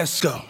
Let's go.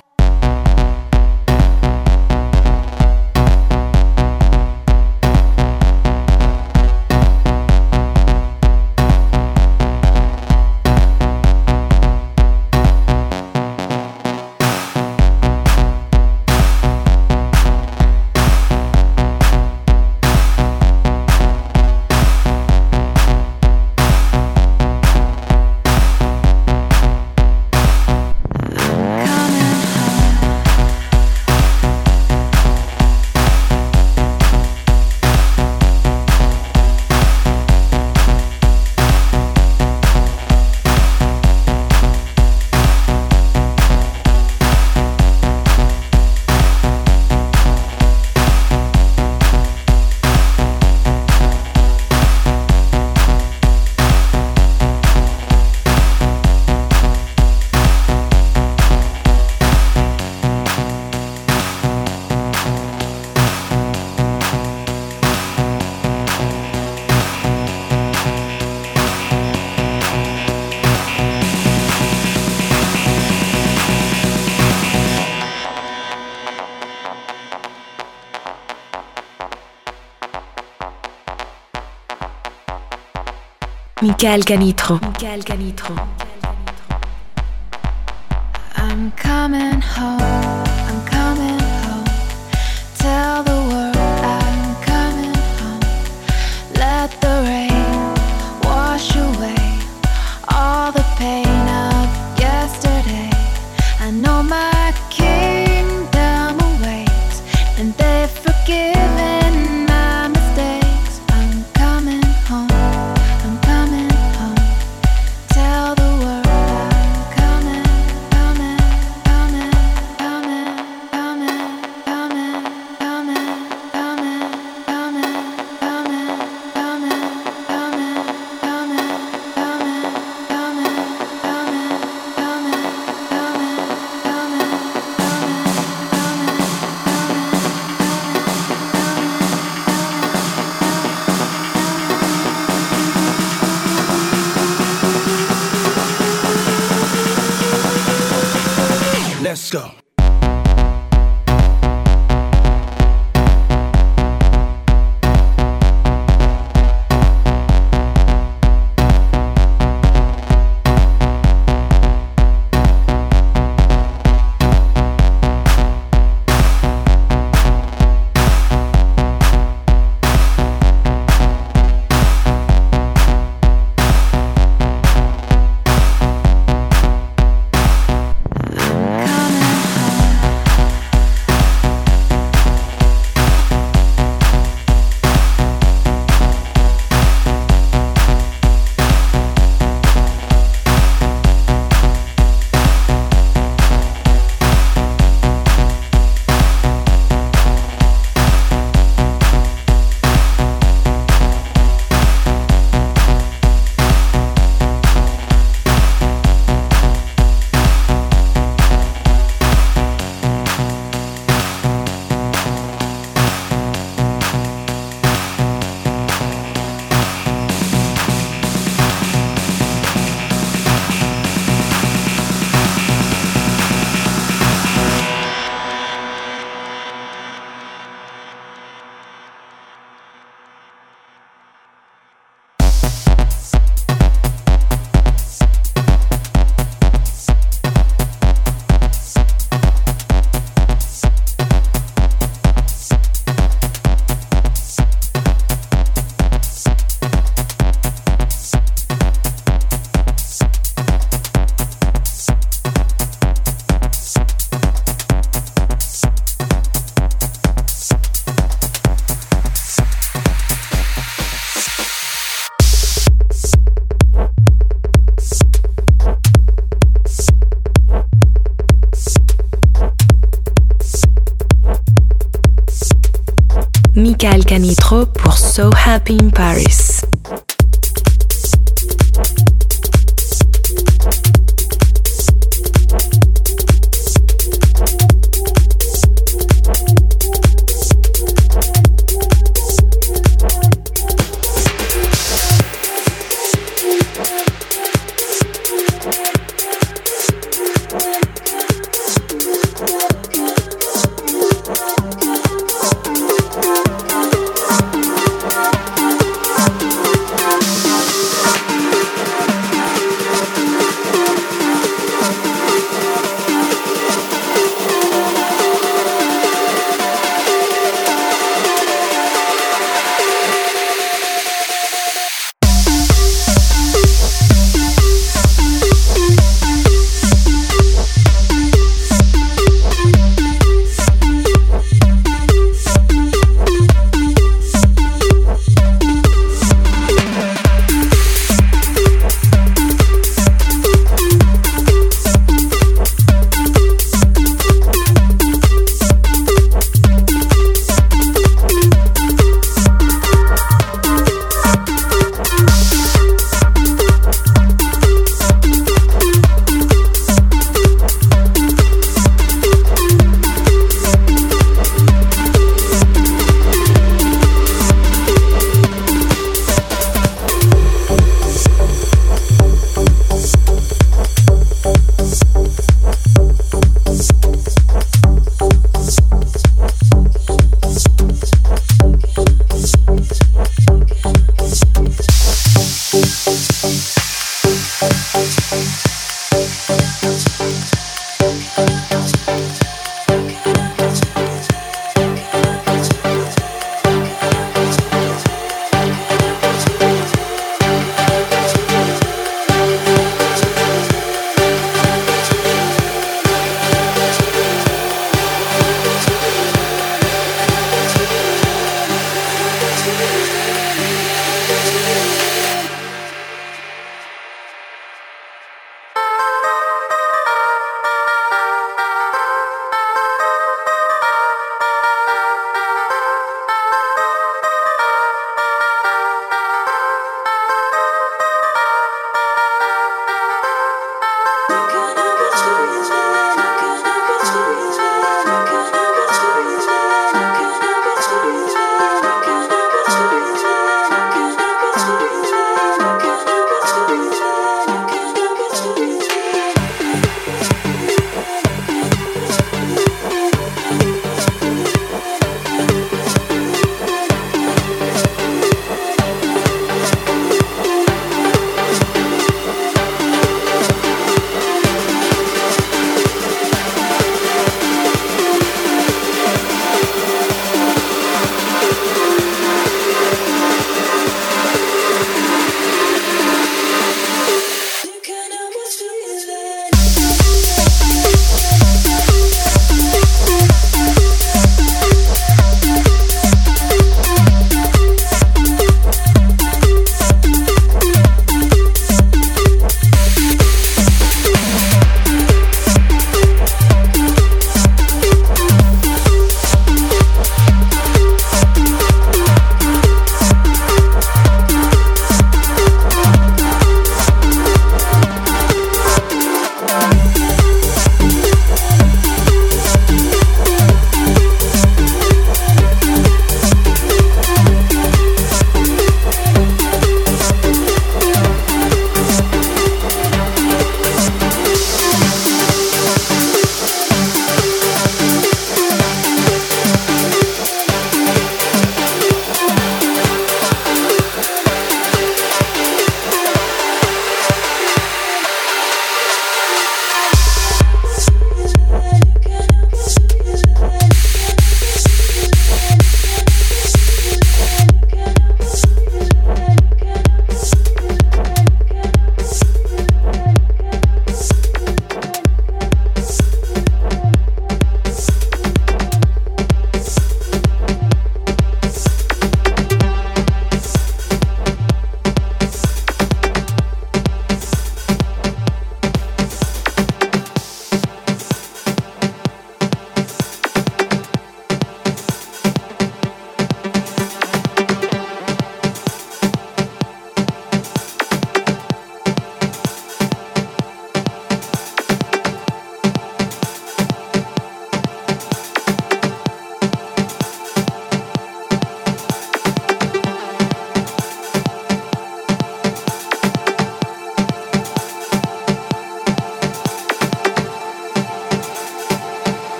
Cal Canitro. Cal Canitro.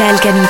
Michael Canitro.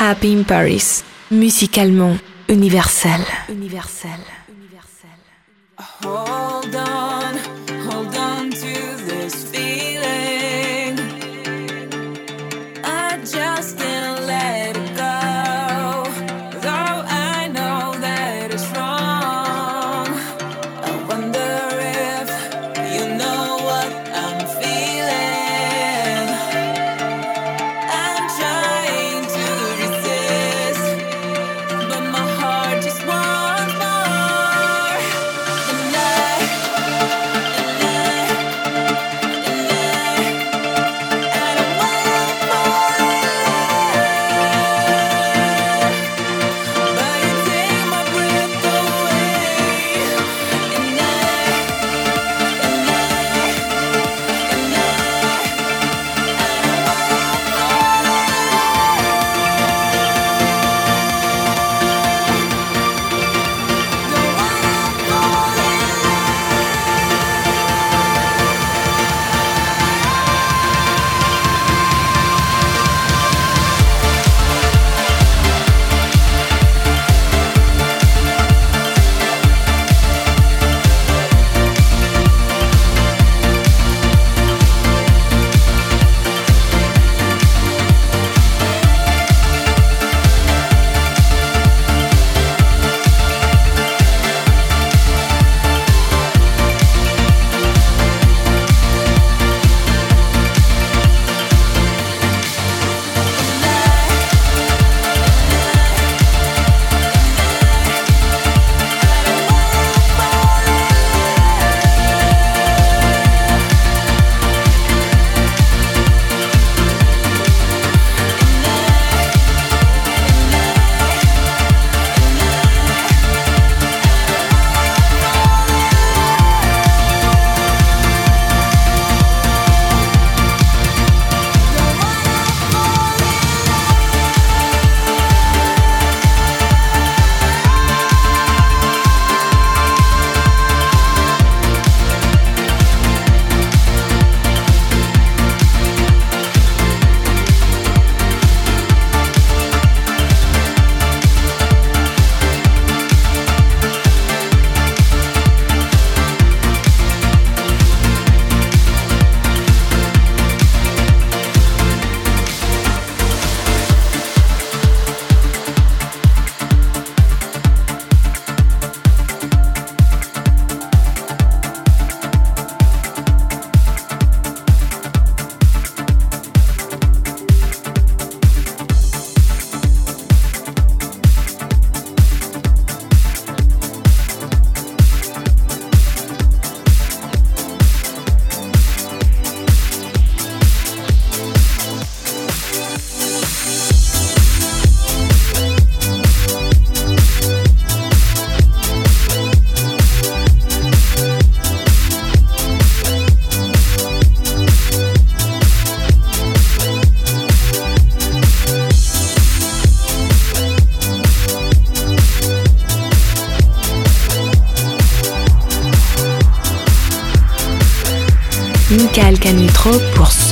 Happy in Paris, musicalement universel. Universel. universel. Hold on.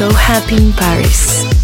So Happy in Paris.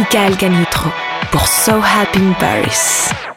Michael Canitro pour So Happy Paris.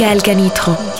Michael.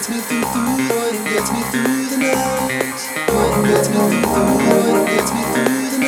gets me through, gets me through the night. Gets me through, gets me through the night.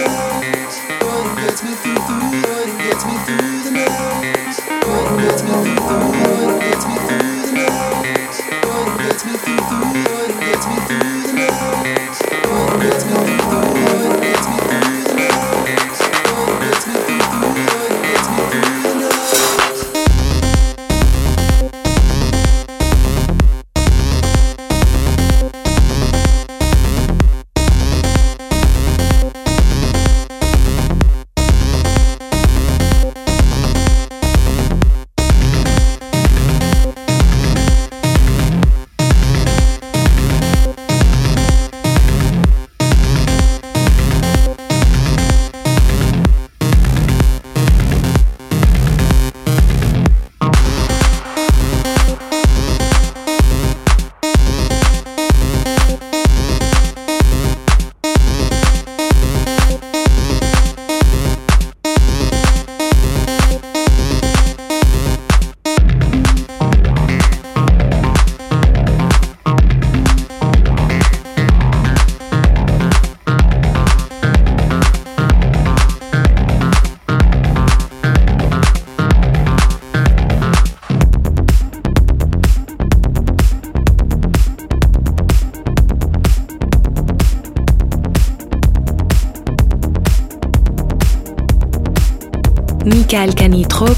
Canitro